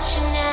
you know